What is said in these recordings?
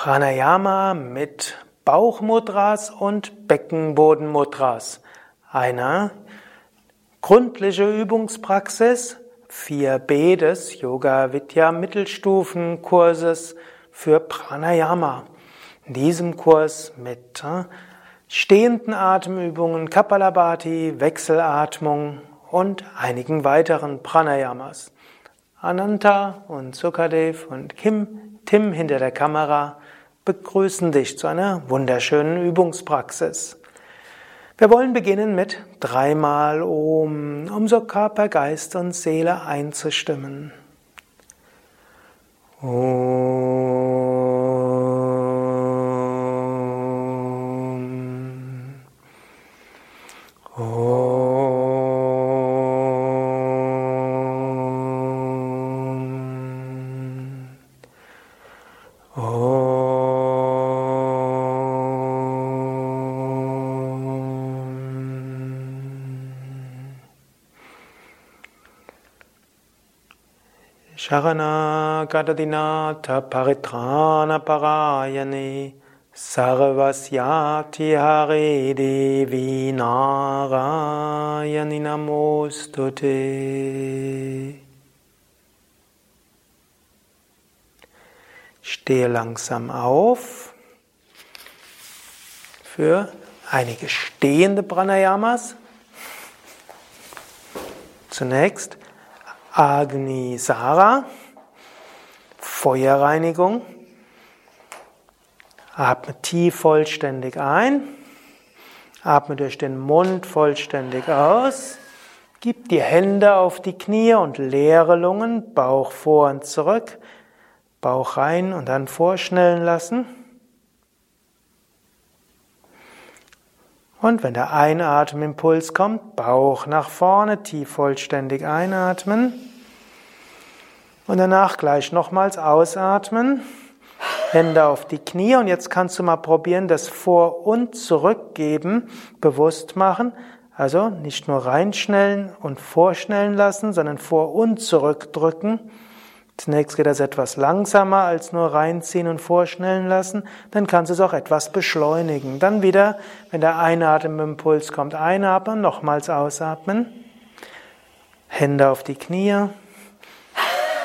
Pranayama mit Bauchmudras und Beckenbodenmudras. Eine gründliche Übungspraxis 4b des Yoga Vidya Mittelstufenkurses für Pranayama. In diesem Kurs mit äh, stehenden Atemübungen, Kapalabhati, Wechselatmung und einigen weiteren Pranayamas. Ananta und Sukadev und Kim, Tim hinter der Kamera begrüßen dich zu einer wunderschönen Übungspraxis. Wir wollen beginnen mit dreimal Om, um so Körper, Geist und Seele einzustimmen. Om. Sharanagadatinatha paritrana parayane sarvasyati hare devi narayani namostute. Stehe langsam auf für einige stehende Pranayamas. Zunächst Agni Sara, Feuerreinigung. Atme tief vollständig ein. Atme durch den Mund vollständig aus. Gib die Hände auf die Knie und leere Lungen, Bauch vor und zurück, Bauch rein und dann vorschnellen lassen. Und wenn der Einatemimpuls kommt, Bauch nach vorne, tief vollständig einatmen. Und danach gleich nochmals ausatmen. Hände auf die Knie und jetzt kannst du mal probieren, das Vor- und Zurückgeben bewusst machen. Also nicht nur reinschnellen und vorschnellen lassen, sondern vor- und zurückdrücken. Zunächst geht das etwas langsamer als nur reinziehen und vorschnellen lassen. Dann kannst du es auch etwas beschleunigen. Dann wieder, wenn der Einatmenimpuls kommt, einatmen, nochmals ausatmen. Hände auf die Knie.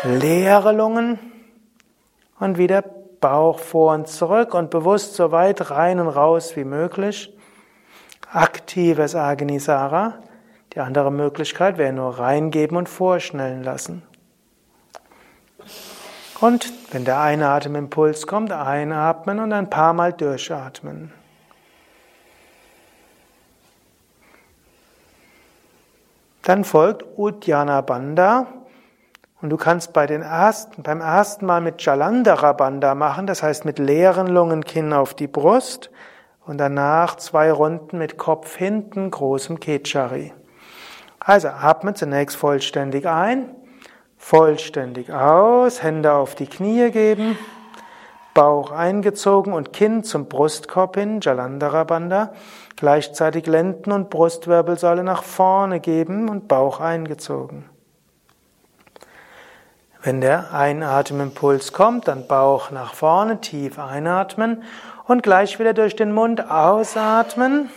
Leere Lungen. Und wieder Bauch vor und zurück und bewusst so weit rein und raus wie möglich. Aktives Agnisara. Die andere Möglichkeit wäre nur reingeben und vorschnellen lassen. Und wenn der Einatemimpuls kommt, einatmen und ein paar Mal durchatmen. Dann folgt Uddiyana Bandha. Und du kannst bei den ersten, beim ersten Mal mit Jalandhara Bandha machen, das heißt mit leeren Lungen Kinn auf die Brust und danach zwei Runden mit Kopf hinten, großem Kechari. Also atme zunächst vollständig ein. Vollständig aus, Hände auf die Knie geben, Bauch eingezogen und Kinn zum Brustkorb hin, Jalandhara Bandha. Gleichzeitig Lenden- und Brustwirbelsäule nach vorne geben und Bauch eingezogen. Wenn der Einatemimpuls kommt, dann Bauch nach vorne, tief einatmen und gleich wieder durch den Mund ausatmen.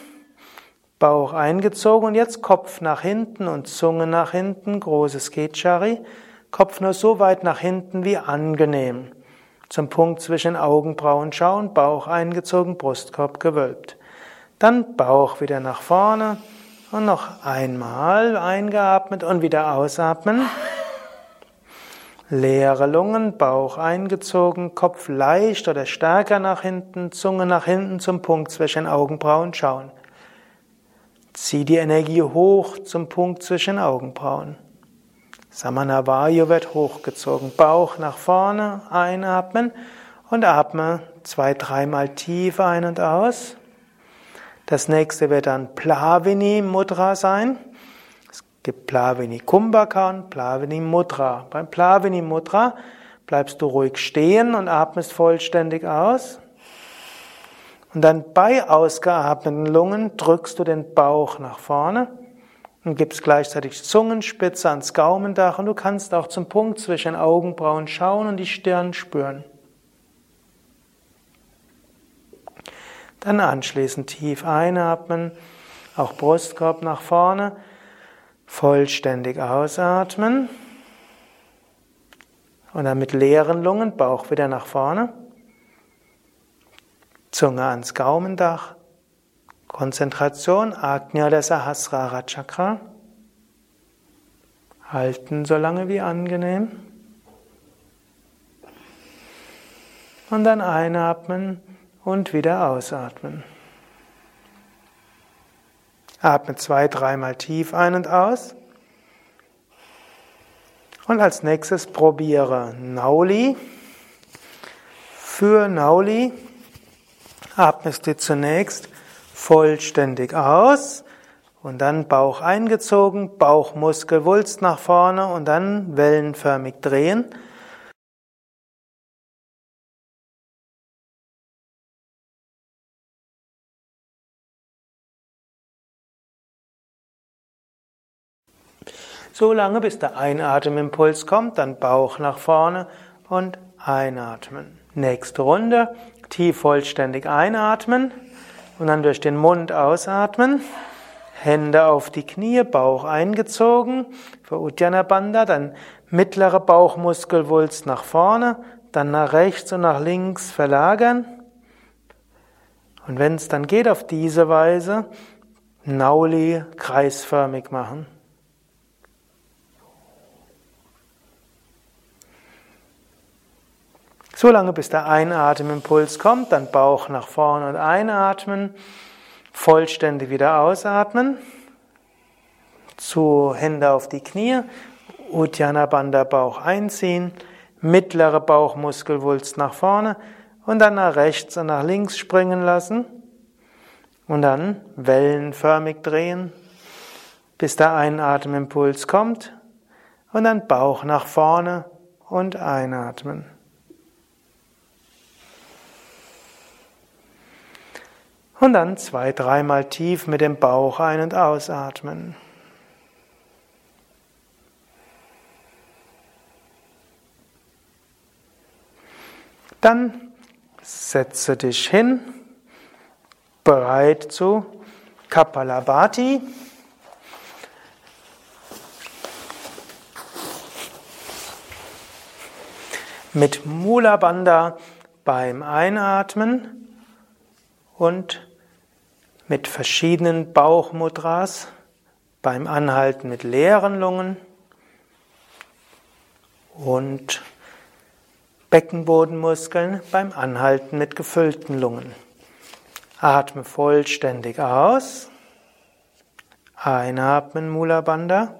Bauch eingezogen und jetzt Kopf nach hinten und Zunge nach hinten, großes Kechari. Kopf nur so weit nach hinten wie angenehm. Zum Punkt zwischen Augenbrauen schauen, Bauch eingezogen, Brustkorb gewölbt. Dann Bauch wieder nach vorne und noch einmal eingeatmet und wieder ausatmen. Leere Lungen, Bauch eingezogen, Kopf leicht oder stärker nach hinten, Zunge nach hinten zum Punkt zwischen Augenbrauen schauen. Zieh die Energie hoch zum Punkt zwischen Augenbrauen. Samanavayu wird hochgezogen. Bauch nach vorne, einatmen und atme zwei, dreimal tief ein und aus. Das nächste wird dann Plavini Mudra sein. Es gibt Plavini Kumbhaka und Plavini Mudra. Beim Plavini Mudra bleibst du ruhig stehen und atmest vollständig aus. Und dann bei ausgeatmeten Lungen drückst du den Bauch nach vorne und gibst gleichzeitig Zungenspitze ans Gaumendach und du kannst auch zum Punkt zwischen Augenbrauen schauen und die Stirn spüren. Dann anschließend tief einatmen, auch Brustkorb nach vorne, vollständig ausatmen und dann mit leeren Lungen Bauch wieder nach vorne, Zunge ans Gaumendach, Konzentration Ajna Sahasrara Chakra. Halten so lange wie angenehm. Und dann einatmen und wieder ausatmen. Atme zwei, dreimal tief ein und aus. Und als nächstes probiere Nauli. Für Nauli atmest du zunächst vollständig aus und dann Bauch eingezogen, Bauchmuskel wulst nach vorne und dann wellenförmig drehen. So lange, bis der Einatmimpuls kommt, dann Bauch nach vorne und einatmen. Nächste Runde, tief vollständig einatmen und dann durch den Mund ausatmen. Hände auf die Knie, Bauch eingezogen für Uddiyana Bandha, dann mittlere Bauchmuskelwulst nach vorne, dann nach rechts und nach links verlagern. Und wenn es dann geht, auf diese Weise Nauli kreisförmig machen. So lange bis der Einatemimpuls kommt, dann Bauch nach vorne und einatmen, vollständig wieder ausatmen, zu Hände auf die Knie, Uddiyana Bandha Bauch einziehen, mittlere Bauchmuskelwulst nach vorne. Und dann nach rechts und nach links springen lassen. Und dann wellenförmig drehen, bis der Einatemimpuls kommt. Und dann Bauch nach vorne und einatmen. Und dann zwei, dreimal tief mit dem Bauch ein- und ausatmen. Dann setze dich hin, bereit zu Kapalabhati. Mit Mula Bandha beim Einatmen und mit verschiedenen Bauchmudras beim Anhalten mit leeren Lungen und Beckenbodenmuskeln beim Anhalten mit gefüllten Lungen. Atme vollständig aus. Einatmen Mula Bandha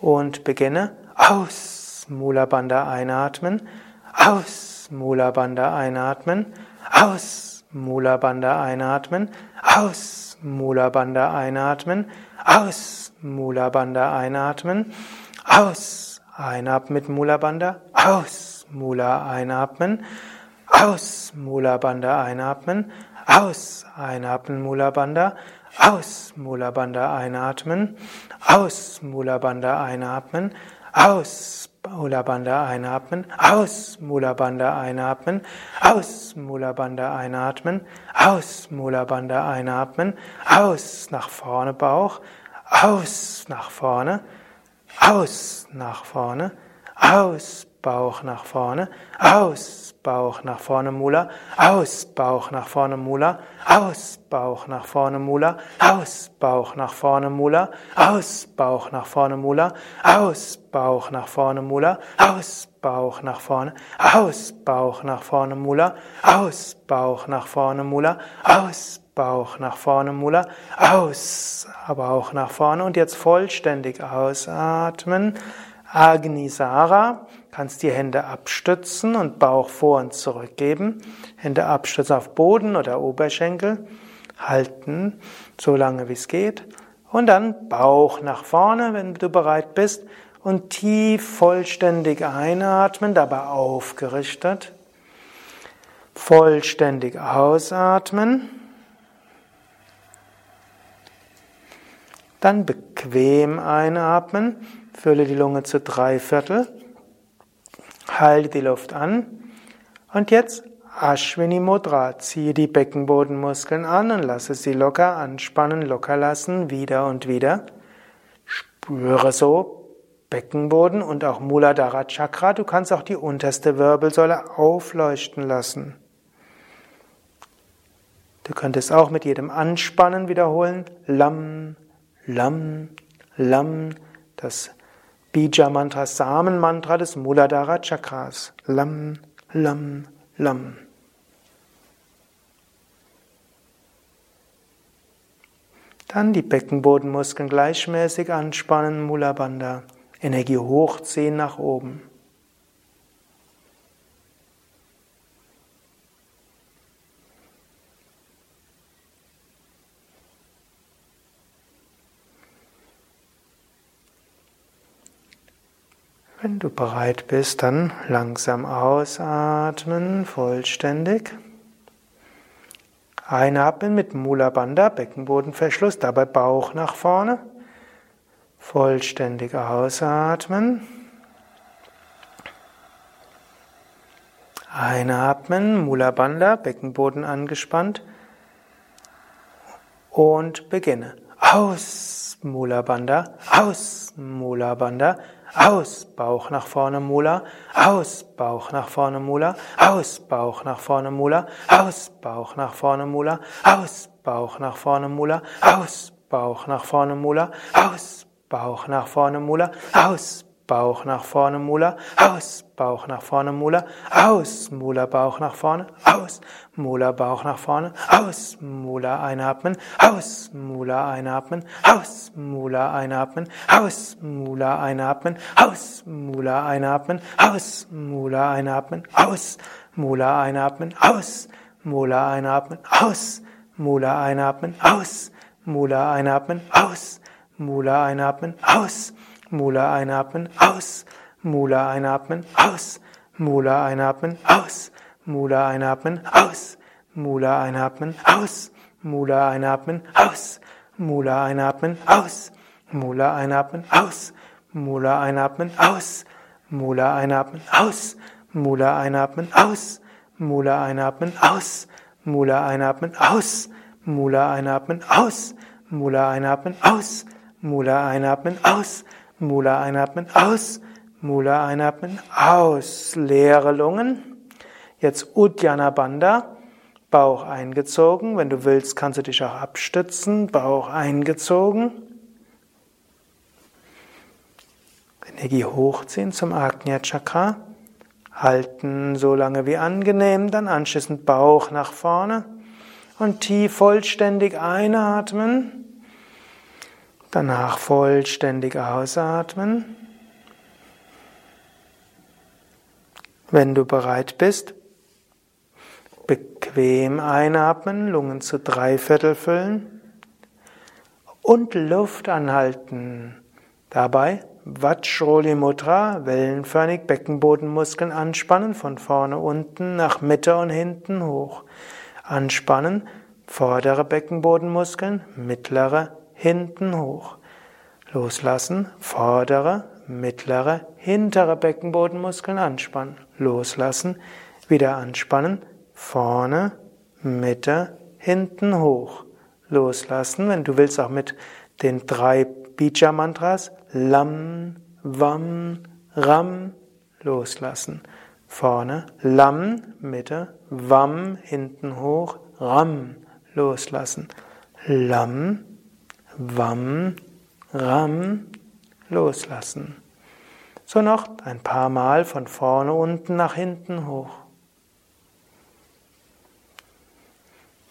und beginne aus. Mula Bandha einatmen, aus. Mula Bandha einatmen, aus Mula Bandha einatmen, aus. Mula Bandha einatmen, aus. Mula Bandha einatmen, aus. Einatmen mit Mula Bandha, aus. Mula einatmen, aus. Mula Bandha einatmen, aus. Einatmen Mula Bandha, aus. Mula Bandha einatmen, aus. Mula Bandha einatmen, aus Mula Bandha einatmen, aus Mula Bandha einatmen, aus Mula Bandha einatmen, aus Mula Bandha einatmen, aus nach vorne Bauch, aus nach vorne, aus nach vorne, aus Bauch nach vorne, aus Bauch nach vorne Mula, aus Bauch nach vorne Mula, aus Bauch nach vorne Mula, aus Bauch nach vorne Mula, aus Bauch nach vorne Mula, aus Bauch nach vorne Mula, aus Bauch nach vorne, aus Bauch nach vorne Mula, aus Bauch nach vorne Mula, aus Bauch nach vorne Mula, aus Bauch nach vorne und jetzt vollständig ausatmen. Agnisara, kannst die Hände abstützen und Bauch vor und zurück geben. Hände abstützen auf Boden oder Oberschenkel. Halten, so lange wie es geht. Und dann Bauch nach vorne, wenn du bereit bist. Und tief vollständig einatmen, dabei aufgerichtet. Vollständig ausatmen. Dann bequem einatmen. Fülle die Lunge zu drei Viertel. Halte die Luft an. Und jetzt Ashwini Mudra. Ziehe die Beckenbodenmuskeln an und lasse sie locker anspannen, locker lassen, wieder und wieder. Spüre so Beckenboden und auch Muladhara Chakra. Du kannst auch die unterste Wirbelsäule aufleuchten lassen. Du könntest auch mit jedem Anspannen wiederholen. Lam, Lam, Lam. Das Bija-Mantra, Samen-Mantra des Muladhara Chakras. Lam, Lam, Lam. Dann die Beckenbodenmuskeln gleichmäßig anspannen, Mula Bandha. Energie hochziehen nach oben. Wenn du bereit bist, dann langsam ausatmen, vollständig. Einatmen mit Mula Bandha, Beckenbodenverschluss, dabei Bauch nach vorne. Vollständig ausatmen. Einatmen, Mula Bandha, Beckenboden angespannt. Und beginne. Aus, Mula Bandha, aus, Mula Bandha, aus, Bauch nach vorne, Mula. Aus, Bauch nach vorne, Mula. Aus, Bauch nach vorne, Mula. Aus, Bauch nach vorne, Mula. Aus, Bauch nach vorne, Mula. Aus, Bauch nach vorne, Mula. Aus, Bauch nach vorne, Mula. Aus, Bauch nach vorne, Mula, aus, Bauch nach vorne, Mula, aus, Mula, Bauch nach vorne, aus, Mula, Bauch nach vorne, aus, Mula, einatmen, aus, Mula, einatmen, aus, Mula, einatmen, aus, Mula, einatmen, aus, Mula, einatmen, aus, Mula, einatmen, aus, Mula, einatmen, aus, Mula, einatmen, aus, Mula, einatmen, aus, Mula, einatmen, aus, Mula, einatmen, aus, Mula einatmen, aus. Mula einatmen, aus. Mula einatmen, aus. Mula einatmen, aus. Mula einatmen, aus. Mula einatmen, aus. Mula einatmen, aus. Mula einatmen, aus. Mula einatmen, aus. Mula einatmen, aus. Mula einatmen, aus. Mula einatmen, aus. Mula einatmen, aus. Mula einatmen, aus. Mula einatmen, aus. Mula einatmen, aus. Mula einatmen, aus. Mula einatmen, aus. Leere Lungen. Jetzt Uddiyana Bandha. Bauch eingezogen. Wenn du willst, kannst du dich auch abstützen. Bauch eingezogen. Energie hochziehen zum Agnya Chakra. Halten so lange wie angenehm, dann anschließend Bauch nach vorne und tief vollständig einatmen. Danach vollständig ausatmen. Wenn du bereit bist, bequem einatmen, Lungen zu drei Viertel füllen und Luft anhalten. Dabei Vajroli Mudra, wellenförmig Beckenbodenmuskeln anspannen, von vorne unten nach Mitte und hinten hoch. Anspannen, vordere Beckenbodenmuskeln, mittlere hinten hoch. Loslassen, vordere, mittlere, hintere Beckenbodenmuskeln anspannen. Loslassen, wieder anspannen, vorne, Mitte, hinten hoch. Loslassen, wenn du willst auch mit den drei Bija-Mantras, Lam, Vam, Ram, loslassen. Vorne, Lam, Mitte, Vam, hinten hoch, Ram, loslassen. Lam, Wam, Ram, loslassen. So noch ein paar Mal von vorne unten nach hinten hoch.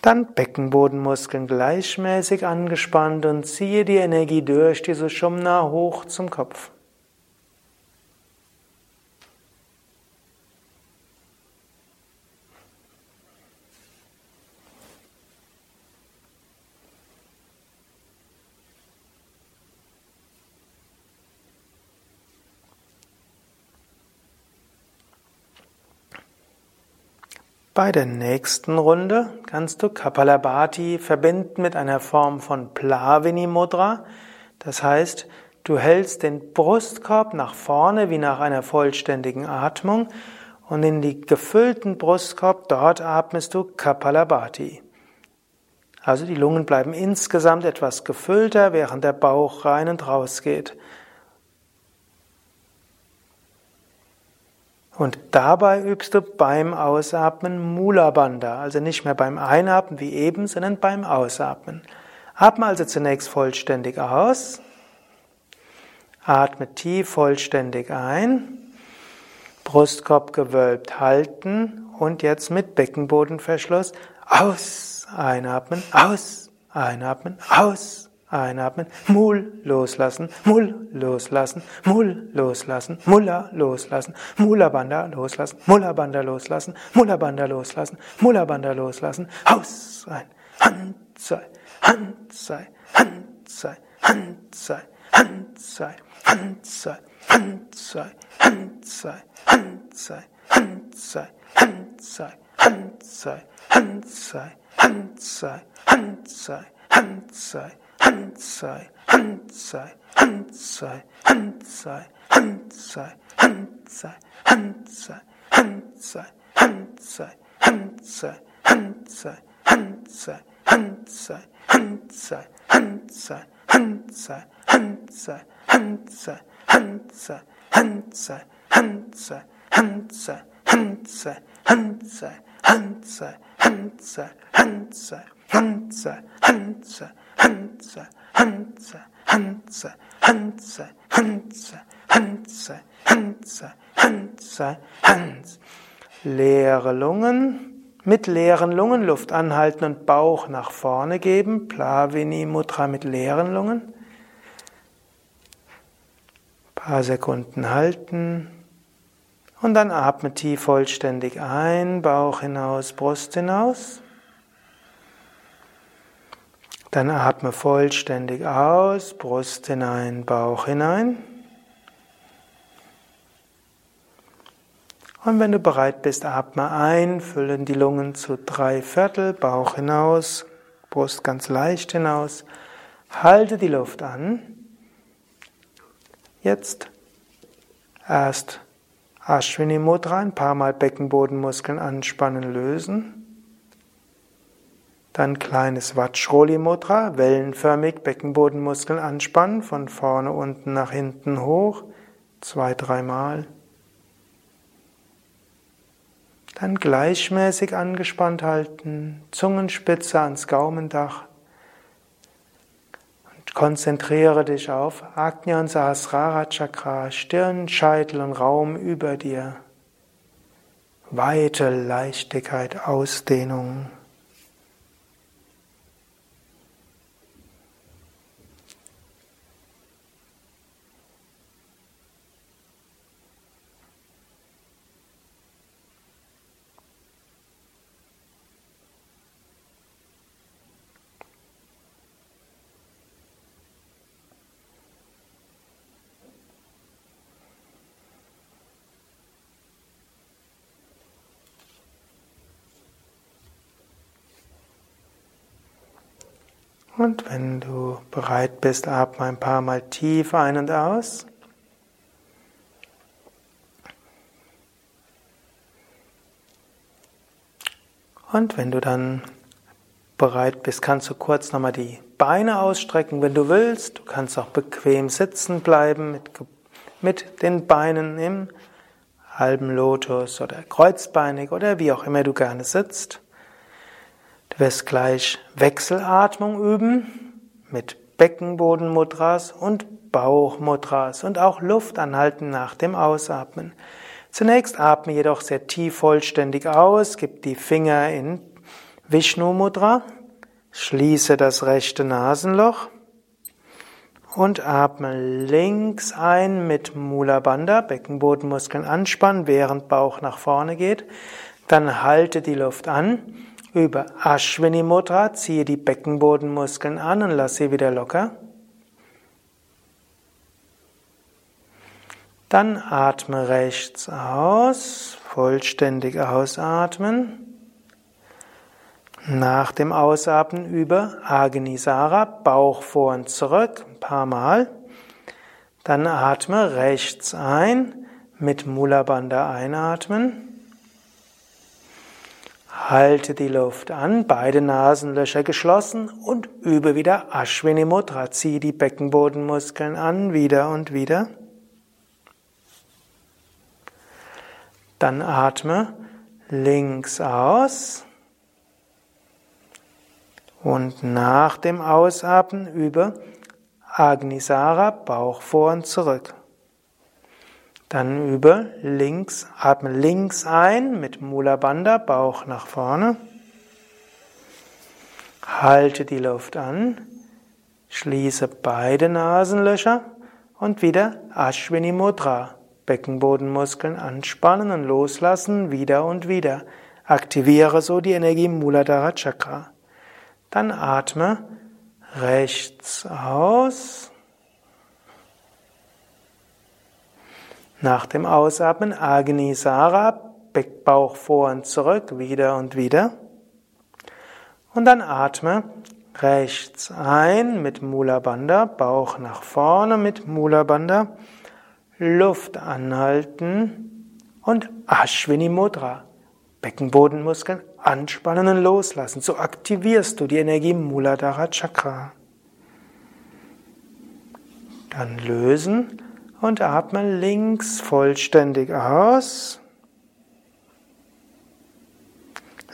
Dann Beckenbodenmuskeln gleichmäßig angespannt und ziehe die Energie durch diese Shumna hoch zum Kopf. Bei der nächsten Runde kannst du Kapalabhati verbinden mit einer Form von Plavini Mudra. Das heißt, du hältst den Brustkorb nach vorne wie nach einer vollständigen Atmung Und in die gefüllten Brustkorb, dort atmest du Kapalabhati. Also die Lungen bleiben insgesamt etwas gefüllter, während der Bauch rein und raus geht. Und dabei übst du beim Ausatmen Mula Bandha, also nicht mehr beim Einatmen wie eben, sondern beim Ausatmen. Atme also zunächst vollständig aus. Atme tief vollständig ein. Brustkorb gewölbt halten und jetzt mit Beckenbodenverschluss aus. Einatmen, aus. Einatmen, aus. Einatmen, Mul loslassen, Mul loslassen, Mul loslassen, Mulla loslassen, Mula Banda loslassen, Mulla Banda loslassen, Mulla Banda loslassen, Mulla Banda loslassen, Haus sein, Hand sei, Hand sei, Hand sei, Hand sei, Hand sei, Hand sei, Hand sei, Hand sei, Hand sei, Hand sei, Hand sei, Hand sei, Hand sei, Hand sei, Hand sei, Hand sei, Hand sei, Hand sei, Hand sei, Hand sei, Hand sei, Hand sei, Hand sei, Hand sei, Hand sei, Hand sei, Hand sei, Hand sei, Hand sei, Hand sei, Hand Hand sei, Hand sei, Hand sei, Hand sei, Hand. Leere Lungen, mit leeren Lungen Luft anhalten und Bauch nach vorne geben. Plavini Mudra mit leeren Lungen. Paar Sekunden halten. Und dann atme tief vollständig ein, Bauch hinaus, Brust hinaus. Dann atme vollständig aus, Brust hinein, Bauch hinein. Und wenn du bereit bist, atme ein, füllen die Lungen zu drei Viertel, Bauch hinaus, Brust ganz leicht hinaus. Halte die Luft an. Jetzt erst Ashwini Mudra, ein paar Mal Beckenbodenmuskeln anspannen, lösen. Dann kleines Vajroli Mudra, wellenförmig Beckenbodenmuskeln anspannen, von vorne unten nach hinten hoch, zwei, dreimal. Dann gleichmäßig angespannt halten, Zungenspitze ans Gaumendach. Und konzentriere dich auf Agnya und Sahasrara Chakra, Stirn, Scheitel und Raum über dir. Weite Leichtigkeit, Ausdehnung. Und wenn du bereit bist, atme ein paar Mal tief ein und aus. Und wenn du dann bereit bist, kannst du kurz nochmal die Beine ausstrecken, wenn du willst. Du kannst auch bequem sitzen bleiben mit, mit den Beinen im halben Lotus oder kreuzbeinig oder wie auch immer du gerne sitzt. Du wirst gleich Wechselatmung üben mit Beckenbodenmudras und Bauchmudras und auch Luft anhalten nach dem Ausatmen. Zunächst atme jedoch sehr tief vollständig aus, gib die Finger in Vishnu Mudra, schließe das rechte Nasenloch und atme links ein mit Mula Bandha, Beckenbodenmuskeln anspannen, während Bauch nach vorne geht. Dann halte die Luft an über Ashwini Mudra ziehe die Beckenbodenmuskeln an und lass sie wieder locker. Dann atme rechts aus, vollständig ausatmen. Nach dem Ausatmen über Agnisara, Bauch vor und zurück, ein paar Mal. Dann atme rechts ein, mit Mula Bandha einatmen. Halte die Luft an, beide Nasenlöcher geschlossen und übe wieder Ashwini Mudra. Zieh die Beckenbodenmuskeln an, wieder und wieder. Dann atme links aus und nach dem Ausatmen übe Agnisara, Bauch vor und zurück. Dann übe links, atme links ein mit Mula Bandha, Bauch nach vorne. Halte die Luft an, schließe beide Nasenlöcher und wieder Ashwini Mudra. Beckenbodenmuskeln anspannen und loslassen, wieder und wieder. Aktiviere so die Energie Muladhara Chakra. Dann atme rechts aus. Nach dem Ausatmen Agni Sara, Bauch vor und zurück, wieder und wieder. Und dann atme rechts ein mit Mula Bandha, Bauch nach vorne mit Mula Bandha, Luft anhalten und Ashwini Mudra. Beckenbodenmuskeln anspannen und loslassen. So aktivierst du die Energie Muladhara Chakra. Dann lösen und atme links vollständig aus.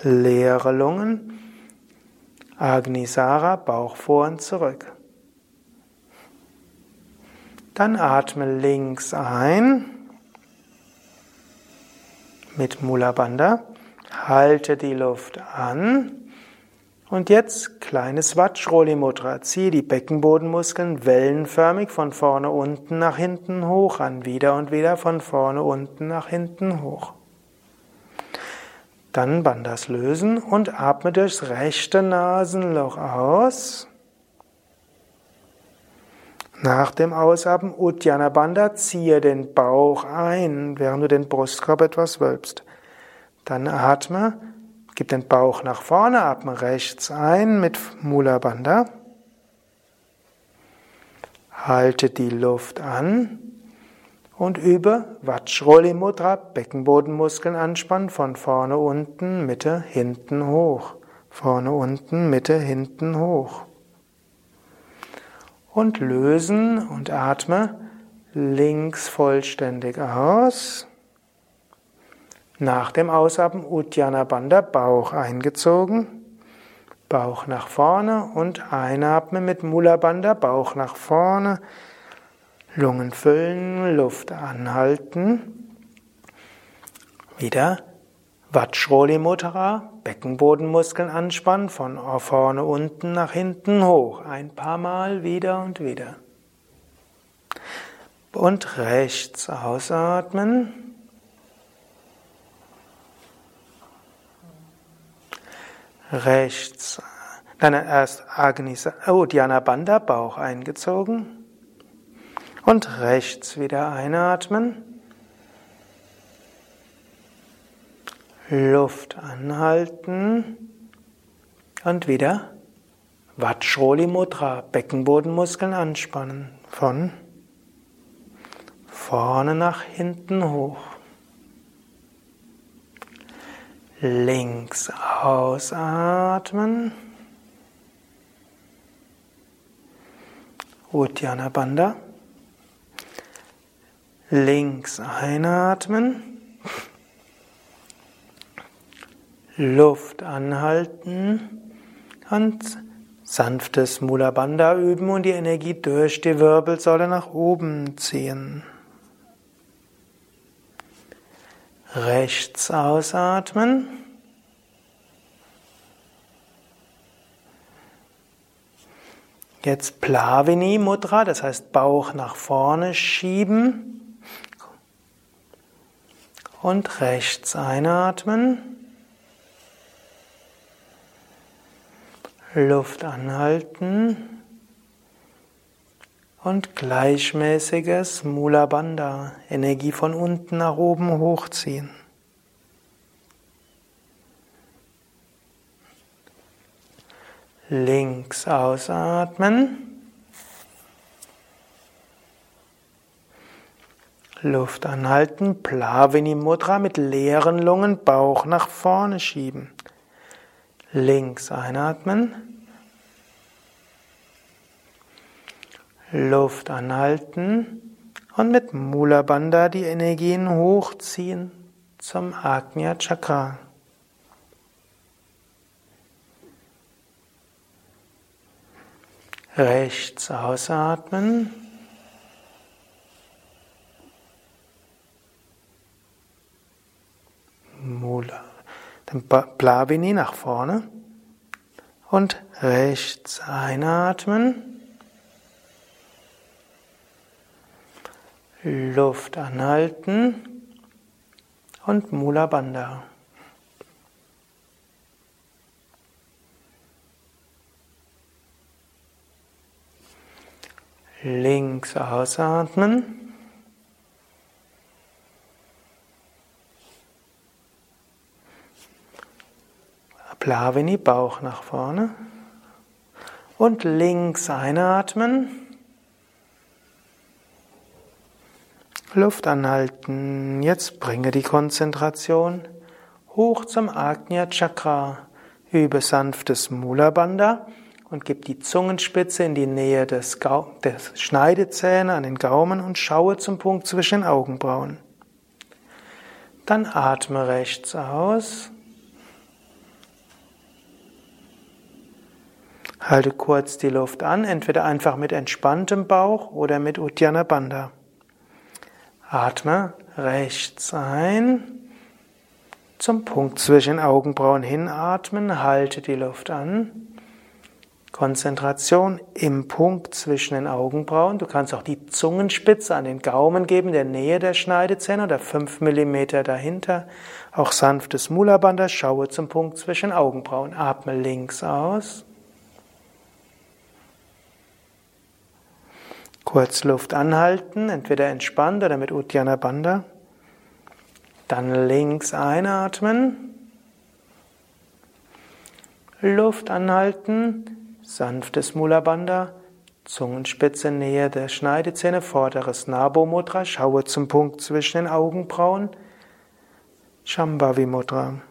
Leere Lungen. Agnisara, Bauch vor und zurück. Dann atme links ein mit Mula Bandha. Halte die Luft an. Und jetzt kleines Vajroli Mudra. Ziehe die Beckenbodenmuskeln wellenförmig von vorne unten nach hinten hoch an. Wieder und wieder von vorne unten nach hinten hoch. Dann Bandas lösen und atme durchs rechte Nasenloch aus. Nach dem Ausatmen Uddiyana Bandha ziehe den Bauch ein, während du den Brustkorb etwas wölbst. Dann atme Gib den Bauch nach vorne, atme rechts ein mit Mula Bandha. Halte die Luft an und übe Vajroli Mudra, Beckenbodenmuskeln anspannen, von vorne unten, Mitte, hinten hoch. Vorne unten, Mitte, hinten hoch. Und lösen und atme links vollständig aus. Nach dem Ausatmen Uddiyana Bandha, Bauch eingezogen, Bauch nach vorne und einatmen mit Mula Bandha, Bauch nach vorne, Lungen füllen, Luft anhalten. Wieder Vajroli Mudra, Beckenbodenmuskeln anspannen, von vorne unten nach hinten hoch. Ein paar Mal wieder und wieder. Und rechts ausatmen. Rechts, dann erst Agnis, Uddiyana Bandha, Bauch eingezogen und rechts wieder einatmen. Luft anhalten und wieder Vajroli Mudra, Beckenbodenmuskeln anspannen von vorne nach hinten hoch. Links ausatmen. Uddiyana Bandha. Links einatmen. Luft anhalten und sanftes Mula Bandha üben und die Energie durch die Wirbelsäule nach oben ziehen. Rechts ausatmen. Jetzt Plavini Mudra, das heißt Bauch nach vorne schieben. Und rechts einatmen. Luft anhalten und gleichmäßiges Mula Bandha, Energie von unten nach oben hochziehen. Links ausatmen. Luft anhalten, Plavini Mudra mit leeren Lungen, Bauch nach vorne schieben. Links einatmen. Luft anhalten und mit Mula Bandha die Energien hochziehen zum Agnya Chakra. Rechts ausatmen. Mula. Dann Plavini nach vorne. Und rechts einatmen. Luft anhalten. Und Mula Bandha. Links ausatmen. Plavini, Bauch nach vorne. Und links einatmen. Luft anhalten. Jetzt bringe die Konzentration hoch zum Agnya Chakra. Übe sanftes Mula Bandha und gib die Zungenspitze in die Nähe des, Gau des Schneidezähne an den Gaumen und schaue zum Punkt zwischen den Augenbrauen. Dann atme rechts aus. Halte kurz die Luft an, entweder einfach mit entspanntem Bauch oder mit Uddiyana Bandha. Atme rechts ein. Zum Punkt zwischen Augenbrauen hinatmen, halte die Luft an. Konzentration im Punkt zwischen den Augenbrauen. Du kannst auch die Zungenspitze an den Gaumen geben, der Nähe der Schneidezähne oder fünf Millimeter dahinter. Auch sanftes Mula schaue zum Punkt zwischen Augenbrauen. Atme links aus. Kurz Luft anhalten, entweder entspannt oder mit Uddiyana Bandha. Dann links einatmen. Luft anhalten. Sanftes Mula Bandha, Zungenspitze Nähe der Schneidezähne, vorderes Nabo Mudra, schaue zum Punkt zwischen den Augenbrauen. Shambhavi Mudra.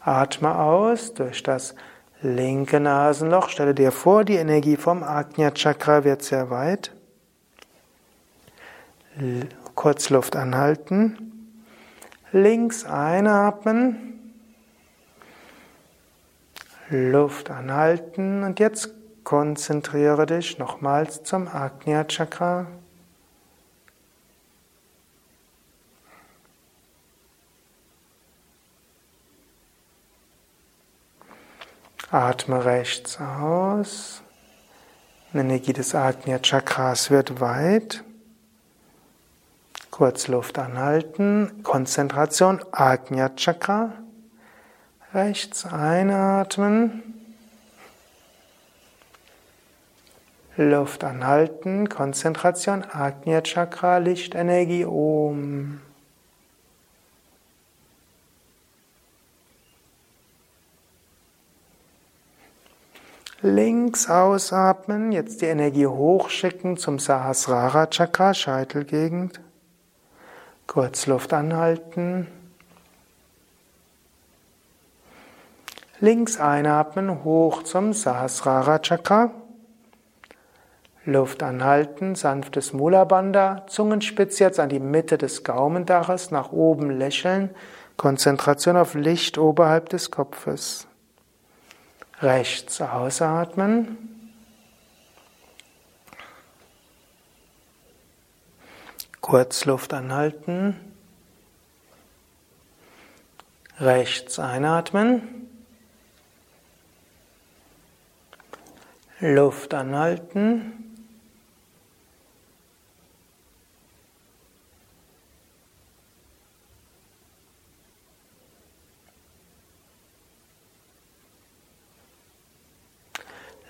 Atme aus durch das linke Nasenloch. Stelle dir vor, die Energie vom Ajna Chakra wird sehr weit. Kurz Luft anhalten. Links einatmen. Luft anhalten und jetzt konzentriere dich nochmals zum Agnya Chakra. Atme rechts aus. Die Energie des Agnya Chakras wird weit. Kurz Luft anhalten. Konzentration Agnya Chakra. Rechts einatmen. Luft anhalten, Konzentration, Agnya Chakra, Lichtenergie, Om. Links ausatmen, jetzt die Energie hochschicken zum Sahasrara Chakra, Scheitelgegend. Kurz Luft anhalten. Links einatmen, hoch zum Sahasrara Chakra. Luft anhalten, sanftes Mula Bandha, Zungenspitze jetzt an die Mitte des Gaumendaches, nach oben lächeln, Konzentration auf Licht oberhalb des Kopfes. Rechts ausatmen. Kurz Luft anhalten. Rechts einatmen. Luft anhalten.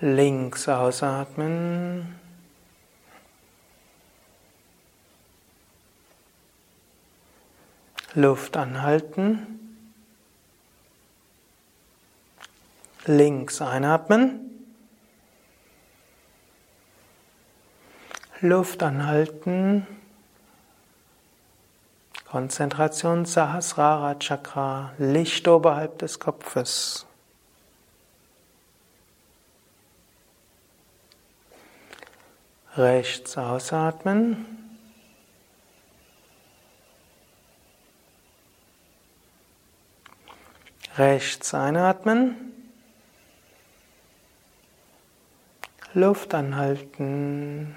Links ausatmen. Luft anhalten. Links einatmen. Luft anhalten. Konzentration Sahasrara Chakra, Licht oberhalb des Kopfes. Rechts ausatmen. Rechts einatmen. Luft anhalten.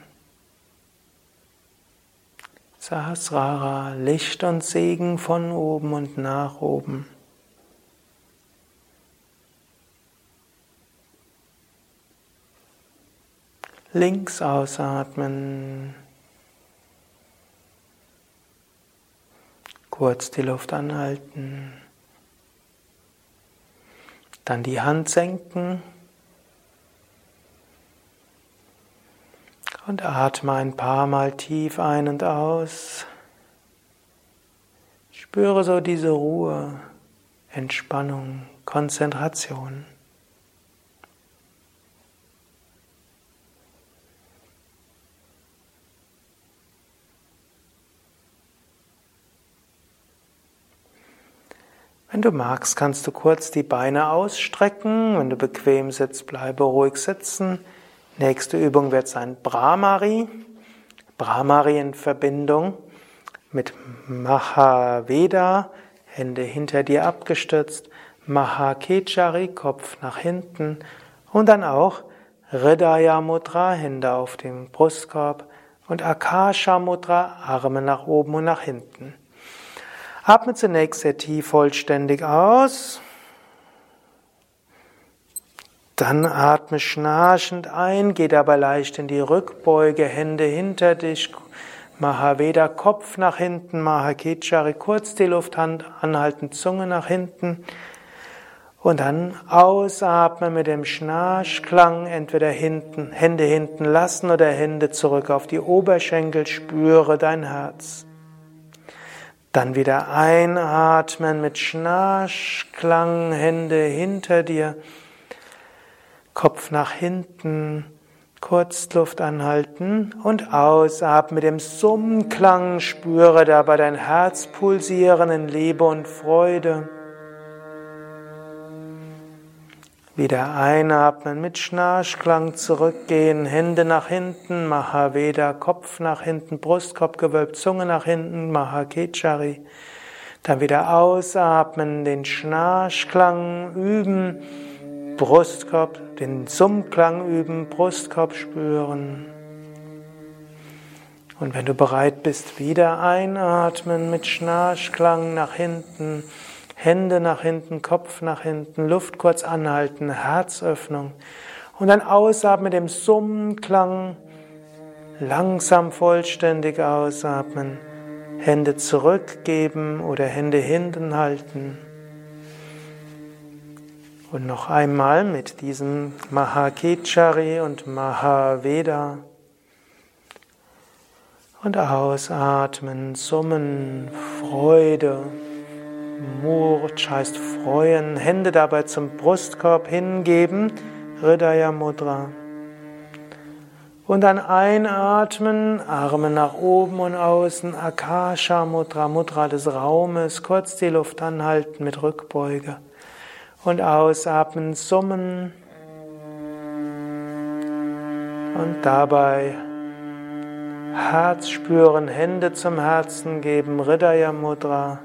Sahasrara, Licht und Segen von oben und nach oben. Links ausatmen. Kurz die Luft anhalten. Dann die Hand senken. Und atme ein paar Mal tief ein und aus. Spüre so diese Ruhe, Entspannung, Konzentration. Wenn du magst, kannst du kurz die Beine ausstrecken. Wenn du bequem sitzt, bleibe ruhig sitzen. Nächste Übung wird sein Brahmari. Brahmari in Verbindung mit Mahaveda, Hände hinter dir abgestützt, Mahakechari, Kopf nach hinten und dann auch Hridaya Mudra, Hände auf dem Brustkorb und Akasha Mudra, Arme nach oben und nach hinten. Atme zunächst sehr tief vollständig aus. Dann atme schnarchend ein, geh dabei leicht in die Rückbeuge, Hände hinter dich, Mahaveda, Kopf nach hinten, Mahakechari, kurz die Luft anhalten, Zunge nach hinten. Und dann ausatmen mit dem Schnarchklang, entweder hinten, Hände hinten lassen oder Hände zurück auf die Oberschenkel, spüre dein Herz. Dann wieder einatmen mit Schnarchklang, Hände hinter dir. Kopf nach hinten, kurz Luft anhalten und ausatmen mit dem Summklang. Spüre dabei dein Herz pulsieren in Liebe und Freude. Wieder einatmen mit Schnarchklang zurückgehen, Hände nach hinten, Mahaveda, Kopf nach hinten, Brustkorb gewölbt, Zunge nach hinten, Mahakechari. Dann wieder ausatmen, den Schnarchklang üben. Brustkorb, den Summklang üben, Brustkorb spüren. Und wenn du bereit bist, wieder einatmen mit Schnarchklang nach hinten, Hände nach hinten, Kopf nach hinten, Luft kurz anhalten, Herzöffnung. Und dann ausatmen mit dem Summklang, langsam vollständig ausatmen, Hände zurückgeben oder Hände hinten halten. Und noch einmal mit diesem Mahakechari und Mahaveda. Und ausatmen, summen, Freude. Murch heißt freuen, Hände dabei zum Brustkorb hingeben, Hridaya Mudra. Und dann einatmen, Arme nach oben und außen, Akasha Mudra, Mudra des Raumes, kurz die Luft anhalten mit Rückbeuge. Und ausatmen, summen. Und dabei Herz spüren, Hände zum Herzen geben, Hridaya Mudra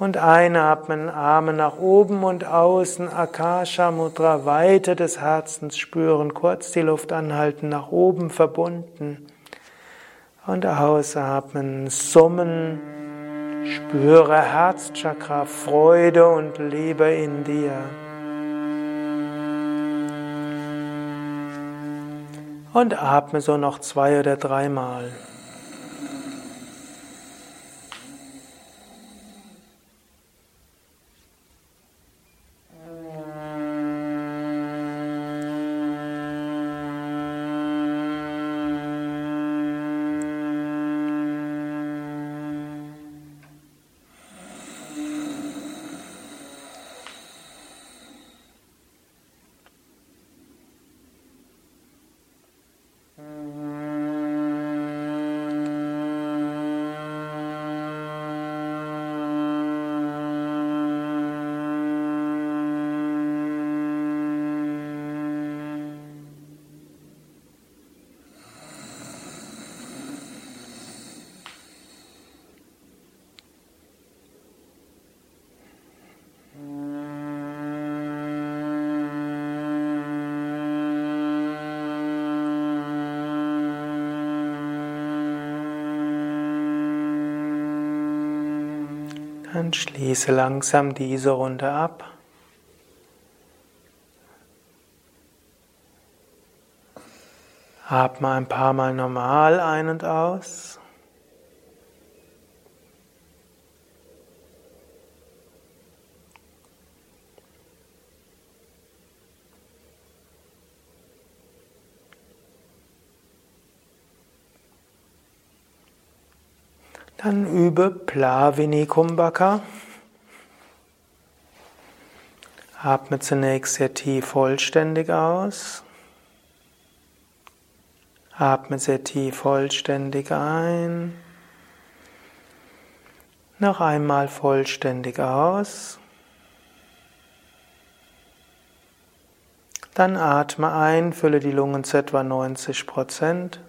und einatmen, Arme nach oben und außen, Akasha Mudra, Weite des Herzens spüren, kurz die Luft anhalten, nach oben verbunden und ausatmen, summen, Spüre Herzchakra, Freude und Liebe in dir. Und atme so noch zwei oder dreimal. Schließe langsam diese Runde ab. Atme ein paar Mal normal ein und aus. Dann übe Plavini Kumbhaka. Atme zunächst sehr tief vollständig aus. Atme sehr tief vollständig ein. Noch einmal vollständig aus. Dann atme ein, fülle die Lungen zu etwa 90 Prozent.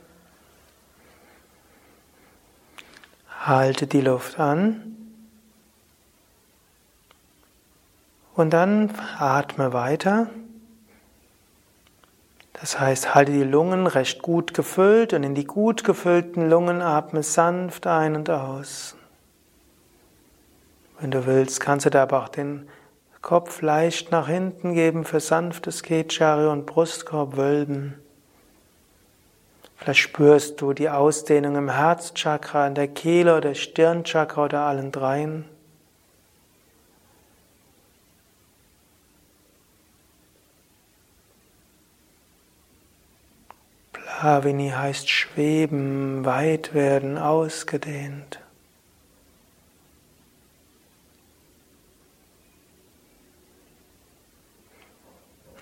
Halte die Luft an. Und dann atme weiter. Das heißt, halte die Lungen recht gut gefüllt und in die gut gefüllten Lungen atme sanft ein und aus. Wenn du willst, kannst du da aber auch den Kopf leicht nach hinten geben für sanftes Kechari und Brustkorb wölben. Vielleicht spürst du die Ausdehnung im Herzchakra, in der Kehle oder Stirnchakra oder allen dreien. Plavini heißt schweben, weit werden, ausgedehnt.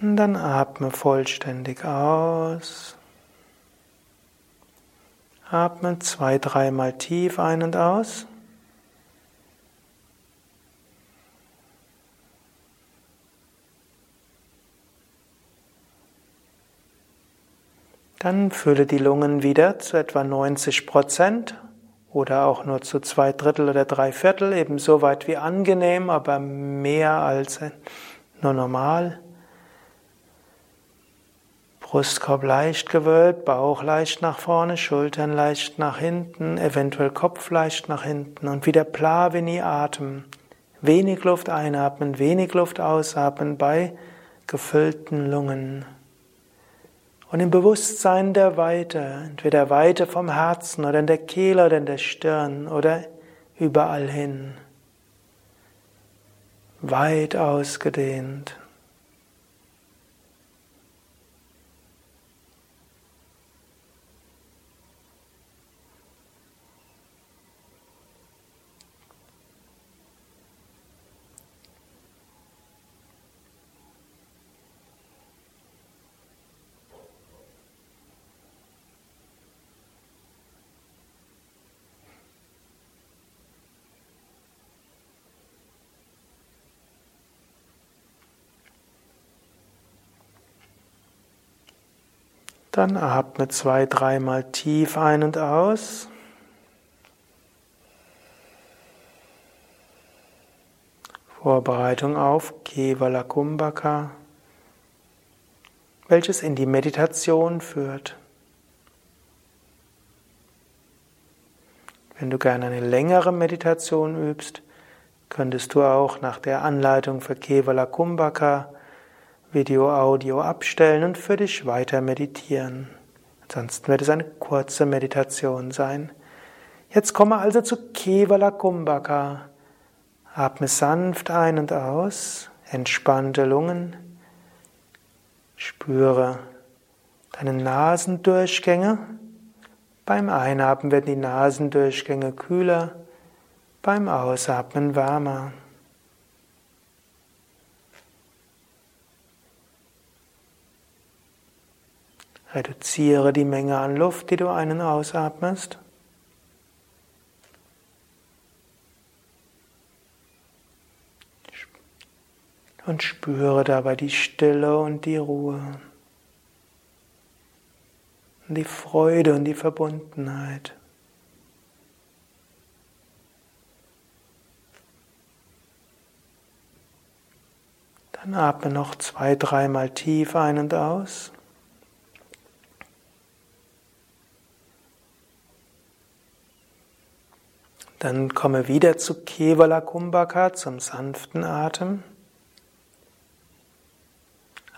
Und dann atme vollständig aus. Atme zwei, dreimal tief ein und aus. Dann fülle die Lungen wieder zu etwa 90 Prozent oder auch nur zu zwei Drittel oder drei Viertel, ebenso weit wie angenehm, aber mehr als nur normal. Brustkorb leicht gewölbt, Bauch leicht nach vorne, Schultern leicht nach hinten, eventuell Kopf leicht nach hinten und wieder Plavini atmen. Wenig Luft einatmen, wenig Luft ausatmen bei gefüllten Lungen. Und im Bewusstsein der Weite, entweder Weite vom Herzen oder in der Kehle oder in der Stirn oder überall hin. Weit ausgedehnt. Dann atme zwei, dreimal tief ein und aus. Vorbereitung auf Kevala Kumbhaka, welches in die Meditation führt. Wenn du gerne eine längere Meditation übst, könntest du auch nach der Anleitung für Kevala Kumbhaka Video, Audio abstellen und für dich weiter meditieren. Ansonsten wird es eine kurze Meditation sein. Jetzt komme also zu Kevala Kumbhaka. Atme sanft ein und aus, entspannte Lungen. Spüre deine Nasendurchgänge. Beim Einatmen werden die Nasendurchgänge kühler, beim Ausatmen wärmer. Reduziere die Menge an Luft, die du einen ausatmest. Und spüre dabei die Stille und die Ruhe. Und die Freude und die Verbundenheit. Dann atme noch zwei, dreimal tief ein und aus. Dann komme wieder zu Kevala Kumbhaka, zum sanften Atem.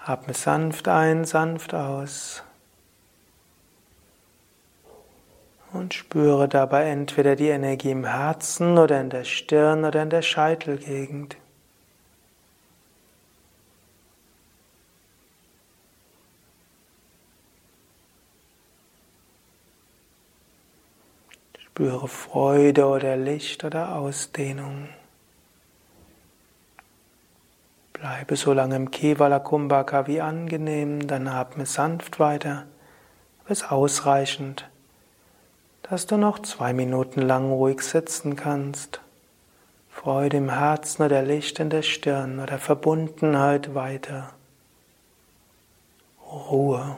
Atme sanft ein, sanft aus. Und spüre dabei entweder die Energie im Herzen oder in der Stirn oder in der Scheitelgegend. Spüre Freude oder Licht oder Ausdehnung. Bleibe so lange im Kevala Kumbhaka wie angenehm, dann atme sanft weiter, bis ausreichend, dass du noch zwei Minuten lang ruhig sitzen kannst. Freude im Herzen oder Licht in der Stirn oder Verbundenheit weiter. Ruhe.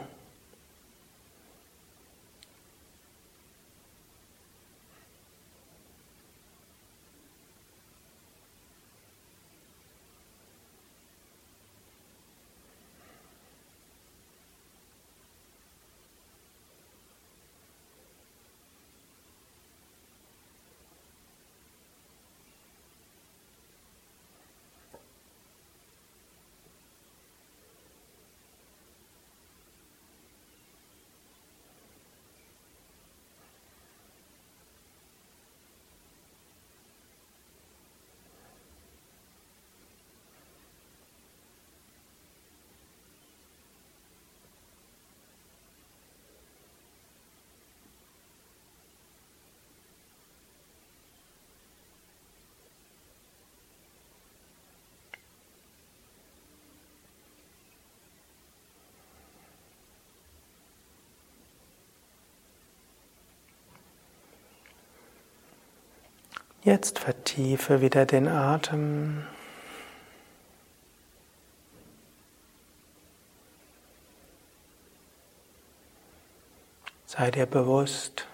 Jetzt vertiefe wieder den Atem. Sei dir bewusst,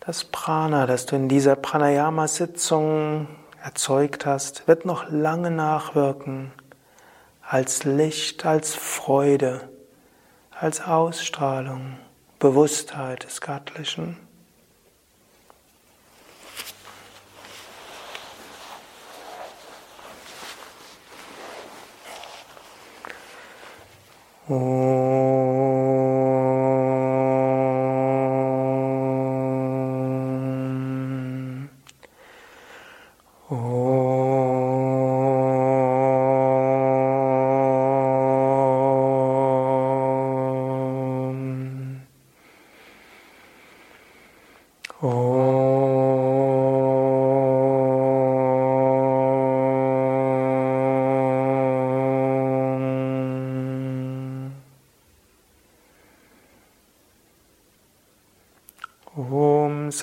das Prana, das du in dieser Pranayama-Sitzung erzeugt hast, wird noch lange nachwirken als Licht, als Freude, als Ausstrahlung, Bewusstheit des Göttlichen. 어,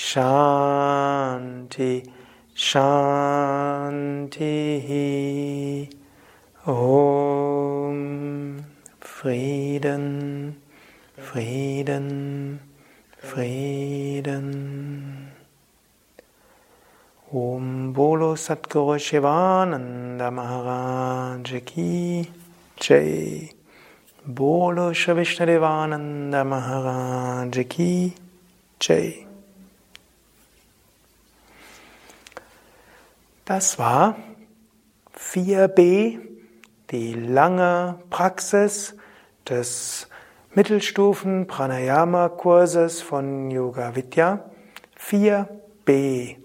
Shanti, Shanti, Om, Frieden, Frieden, Frieden. Om Bolo Satguru Shivananda Maharaj Ki Jai. Bolo Shravishnadevananda Maharaj Ki Jai. Das war 4b, die lange Praxis des Mittelstufen Pranayama Kurses von Yoga Vidya. 4b.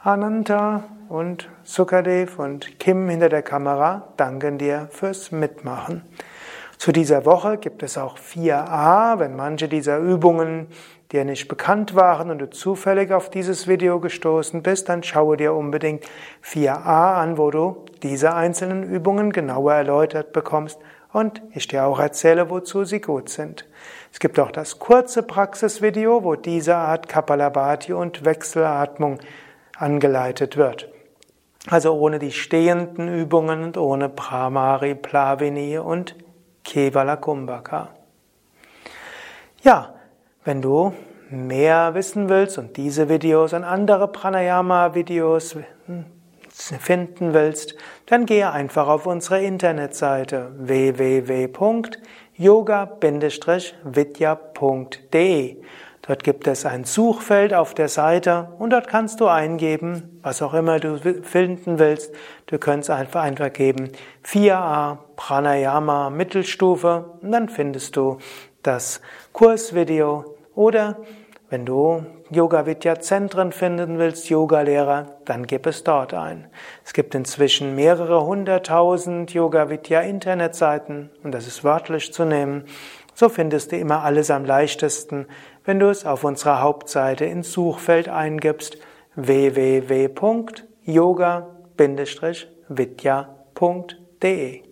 Ananta und Sukadev und Kim hinter der Kamera danken dir fürs Mitmachen. Zu dieser Woche gibt es auch 4a, wenn manche dieser Übungen dir nicht bekannt waren und du zufällig auf dieses Video gestoßen bist, dann schaue dir unbedingt 4a an, wo du diese einzelnen Übungen genauer erläutert bekommst und ich dir auch erzähle, wozu sie gut sind. Es gibt auch das kurze Praxisvideo, wo diese Art Kapalabhati und Wechselatmung angeleitet wird. Also ohne die stehenden Übungen und ohne Pramari, Plavini und Kevala Kumbhaka. Ja, wenn du mehr wissen willst und diese Videos und andere Pranayama-Videos finden willst, dann gehe einfach auf unsere Internetseite www.yoga-vidya.de. Dort gibt es ein Suchfeld auf der Seite und dort kannst du eingeben, was auch immer du finden willst. Du kannst einfach einfach geben 4a Pranayama Mittelstufe und dann findest du das Kursvideo oder wenn du Yoga Vidya Zentren finden willst, Yogalehrer, dann gib es dort ein. Es gibt inzwischen mehrere hunderttausend Yoga Vidya Internetseiten und das ist wörtlich zu nehmen. So findest du immer alles am leichtesten, wenn du es auf unserer Hauptseite ins Suchfeld eingibst www.yoga-vidya.de